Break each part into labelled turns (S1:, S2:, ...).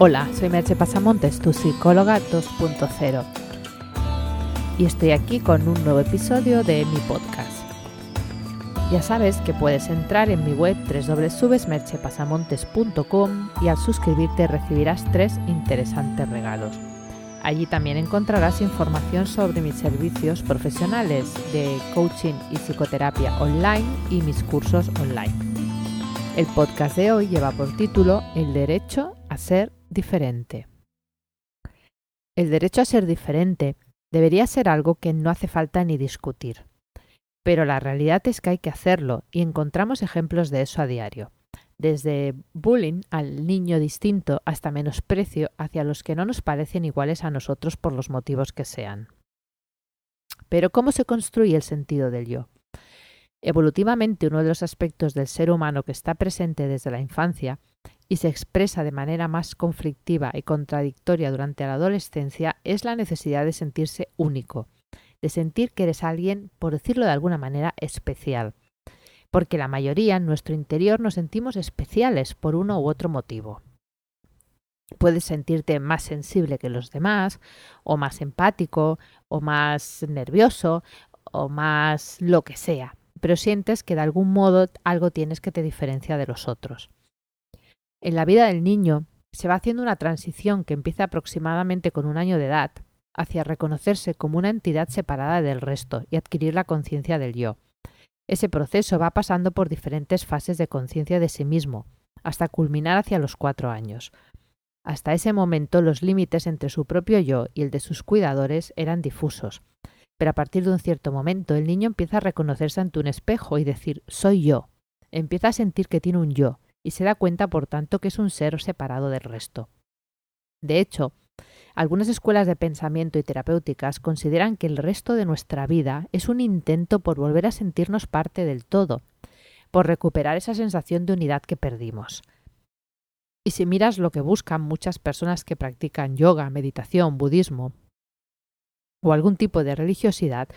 S1: Hola, soy Merche Pasamontes, tu psicóloga 2.0. Y estoy aquí con un nuevo episodio de mi podcast. Ya sabes que puedes entrar en mi web www.merchepasamontes.com y al suscribirte recibirás tres interesantes regalos. Allí también encontrarás información sobre mis servicios profesionales de coaching y psicoterapia online y mis cursos online. El podcast de hoy lleva por título El derecho a ser diferente. El derecho a ser diferente debería ser algo que no hace falta ni discutir. Pero la realidad es que hay que hacerlo y encontramos ejemplos de eso a diario. Desde bullying al niño distinto hasta menosprecio hacia los que no nos parecen iguales a nosotros por los motivos que sean. Pero ¿cómo se construye el sentido del yo? Evolutivamente uno de los aspectos del ser humano que está presente desde la infancia y se expresa de manera más conflictiva y contradictoria durante la adolescencia es la necesidad de sentirse único, de sentir que eres alguien, por decirlo de alguna manera, especial. Porque la mayoría en nuestro interior nos sentimos especiales por uno u otro motivo. Puedes sentirte más sensible que los demás, o más empático, o más nervioso, o más lo que sea, pero sientes que de algún modo algo tienes que te diferencia de los otros. En la vida del niño se va haciendo una transición que empieza aproximadamente con un año de edad hacia reconocerse como una entidad separada del resto y adquirir la conciencia del yo. Ese proceso va pasando por diferentes fases de conciencia de sí mismo, hasta culminar hacia los cuatro años. Hasta ese momento los límites entre su propio yo y el de sus cuidadores eran difusos, pero a partir de un cierto momento el niño empieza a reconocerse ante un espejo y decir soy yo. Empieza a sentir que tiene un yo, y se da cuenta, por tanto, que es un ser separado del resto. De hecho, algunas escuelas de pensamiento y terapéuticas consideran que el resto de nuestra vida es un intento por volver a sentirnos parte del todo, por recuperar esa sensación de unidad que perdimos. Y si miras lo que buscan muchas personas que practican yoga, meditación, budismo o algún tipo de religiosidad,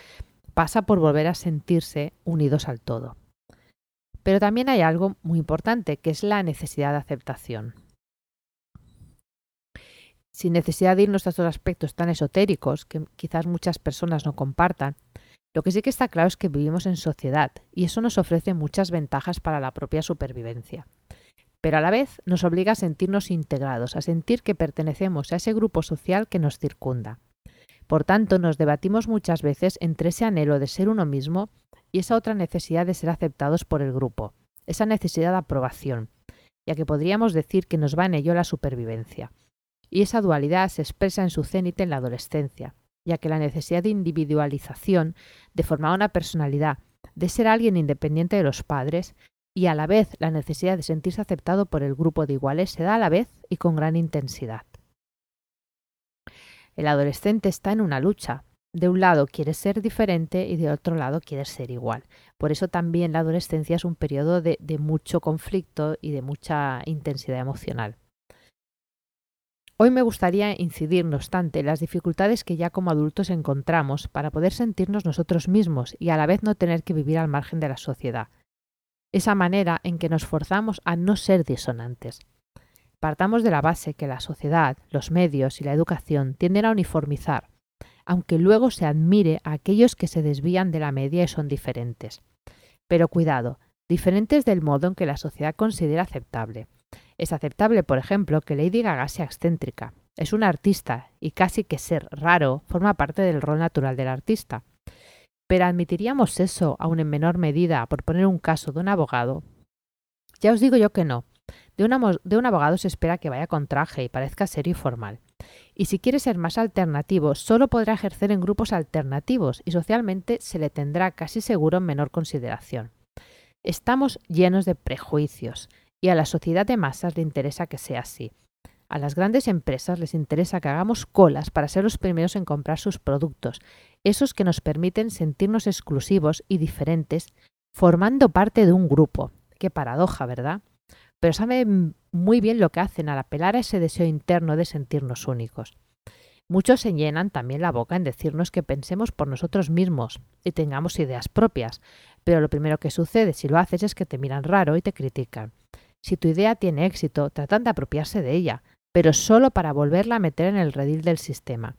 S1: pasa por volver a sentirse unidos al todo. Pero también hay algo muy importante, que es la necesidad de aceptación. Sin necesidad de irnos a estos aspectos tan esotéricos que quizás muchas personas no compartan, lo que sí que está claro es que vivimos en sociedad y eso nos ofrece muchas ventajas para la propia supervivencia. Pero a la vez nos obliga a sentirnos integrados, a sentir que pertenecemos a ese grupo social que nos circunda. Por tanto, nos debatimos muchas veces entre ese anhelo de ser uno mismo y esa otra necesidad de ser aceptados por el grupo, esa necesidad de aprobación, ya que podríamos decir que nos va en ello la supervivencia. Y esa dualidad se expresa en su cénite en la adolescencia, ya que la necesidad de individualización, de formar una personalidad, de ser alguien independiente de los padres, y a la vez la necesidad de sentirse aceptado por el grupo de iguales se da a la vez y con gran intensidad. El adolescente está en una lucha, de un lado quieres ser diferente y de otro lado quieres ser igual. Por eso también la adolescencia es un periodo de, de, mucho conflicto y de mucha intensidad emocional. Hoy me gustaría incidir, no obstante, en las dificultades que ya como adultos encontramos para poder sentirnos nosotros mismos y a la vez no tener que vivir al margen de la sociedad. Esa manera en que nos forzamos a no ser disonantes. Partamos de la base que la sociedad, los medios y la educación tienden a uniformizar, aunque luego se admire a aquellos que se desvían de la media y son diferentes. Pero cuidado, diferentes del modo en que la sociedad considera aceptable. Es aceptable, por ejemplo, que Lady Gaga sea excéntrica. Es una artista y casi que ser raro forma parte del rol natural del artista. Pero ¿admitiríamos eso aún en menor medida por poner un caso de un abogado? Ya os digo yo que no. De, un abogado se espera que vaya con traje y parezca serio y formal y si quiere ser más alternativo, solo podrá ejercer en grupos alternativos y socialmente se le tendrá casi seguro en menor consideración. Estamos llenos de prejuicios y a la sociedad de masas le interesa que sea así. A las grandes empresas les interesa que hagamos colas para ser los primeros en comprar sus productos, esos que nos permiten sentirnos exclusivos y diferentes, formando parte de un grupo. Qué paradoja, ¿verdad? Pero saben muy bien lo que hacen al apelar a ese deseo interno de sentirnos únicos. Muchos se llenan también la boca en decirnos que pensemos por nosotros mismos y tengamos ideas propias, pero lo primero que sucede si lo haces es que te miran raro y te critican. Si tu idea tiene éxito, tratan de apropiarse de ella, pero solo para volverla a meter en el redil del sistema.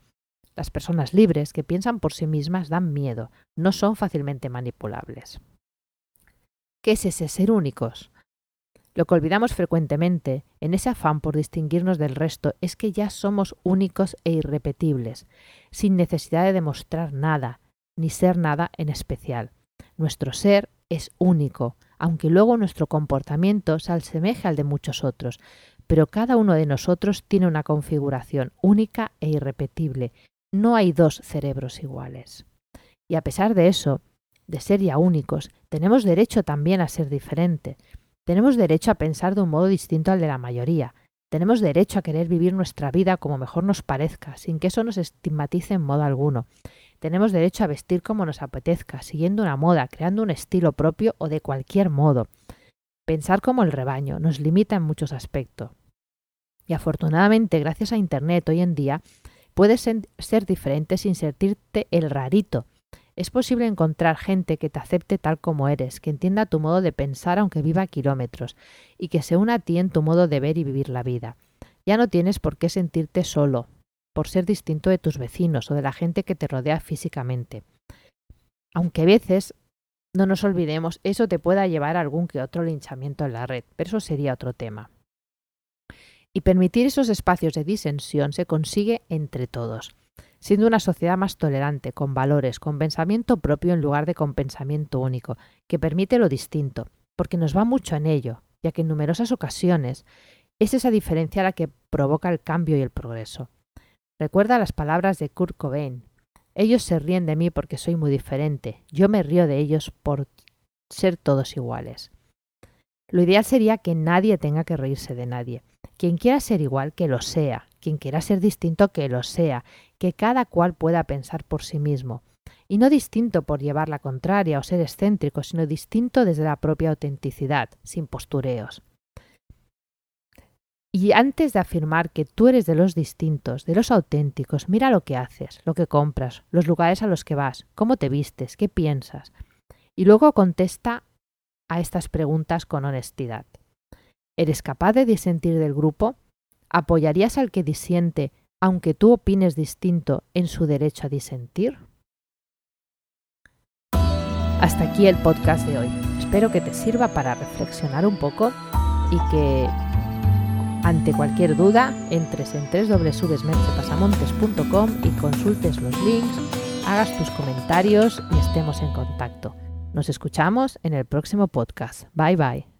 S1: Las personas libres que piensan por sí mismas dan miedo, no son fácilmente manipulables. ¿Qué es ese ser únicos? Lo que olvidamos frecuentemente, en ese afán por distinguirnos del resto, es que ya somos únicos e irrepetibles, sin necesidad de demostrar nada, ni ser nada en especial. Nuestro ser es único, aunque luego nuestro comportamiento se asemeje al de muchos otros, pero cada uno de nosotros tiene una configuración única e irrepetible. No hay dos cerebros iguales. Y a pesar de eso, de ser ya únicos, tenemos derecho también a ser diferente. Tenemos derecho a pensar de un modo distinto al de la mayoría. Tenemos derecho a querer vivir nuestra vida como mejor nos parezca, sin que eso nos estigmatice en modo alguno. Tenemos derecho a vestir como nos apetezca, siguiendo una moda, creando un estilo propio o de cualquier modo. Pensar como el rebaño nos limita en muchos aspectos. Y afortunadamente, gracias a Internet hoy en día, puedes ser diferente sin sentirte el rarito, es posible encontrar gente que te acepte tal como eres, que entienda tu modo de pensar aunque viva kilómetros, y que se una a ti en tu modo de ver y vivir la vida. Ya no tienes por qué sentirte solo, por ser distinto de tus vecinos o de la gente que te rodea físicamente. Aunque a veces, no nos olvidemos, eso te pueda llevar a algún que otro linchamiento en la red, pero eso sería otro tema. Y permitir esos espacios de disensión se consigue entre todos siendo una sociedad más tolerante, con valores, con pensamiento propio en lugar de con pensamiento único, que permite lo distinto, porque nos va mucho en ello, ya que en numerosas ocasiones es esa diferencia la que provoca el cambio y el progreso. Recuerda las palabras de Kurt Cobain. Ellos se ríen de mí porque soy muy diferente, yo me río de ellos por ser todos iguales. Lo ideal sería que nadie tenga que reírse de nadie. Quien quiera ser igual, que lo sea. Quien quiera ser distinto, que lo sea que cada cual pueda pensar por sí mismo, y no distinto por llevar la contraria o ser excéntrico, sino distinto desde la propia autenticidad, sin postureos. Y antes de afirmar que tú eres de los distintos, de los auténticos, mira lo que haces, lo que compras, los lugares a los que vas, cómo te vistes, qué piensas. Y luego contesta a estas preguntas con honestidad. ¿Eres capaz de disentir del grupo? ¿Apoyarías al que disiente aunque tú opines distinto en su derecho a disentir? Hasta aquí el podcast de hoy. Espero que te sirva para reflexionar un poco y que ante cualquier duda entres en www.mercepasamontes.com y consultes los links, hagas tus comentarios y estemos en contacto. Nos escuchamos en el próximo podcast. Bye bye.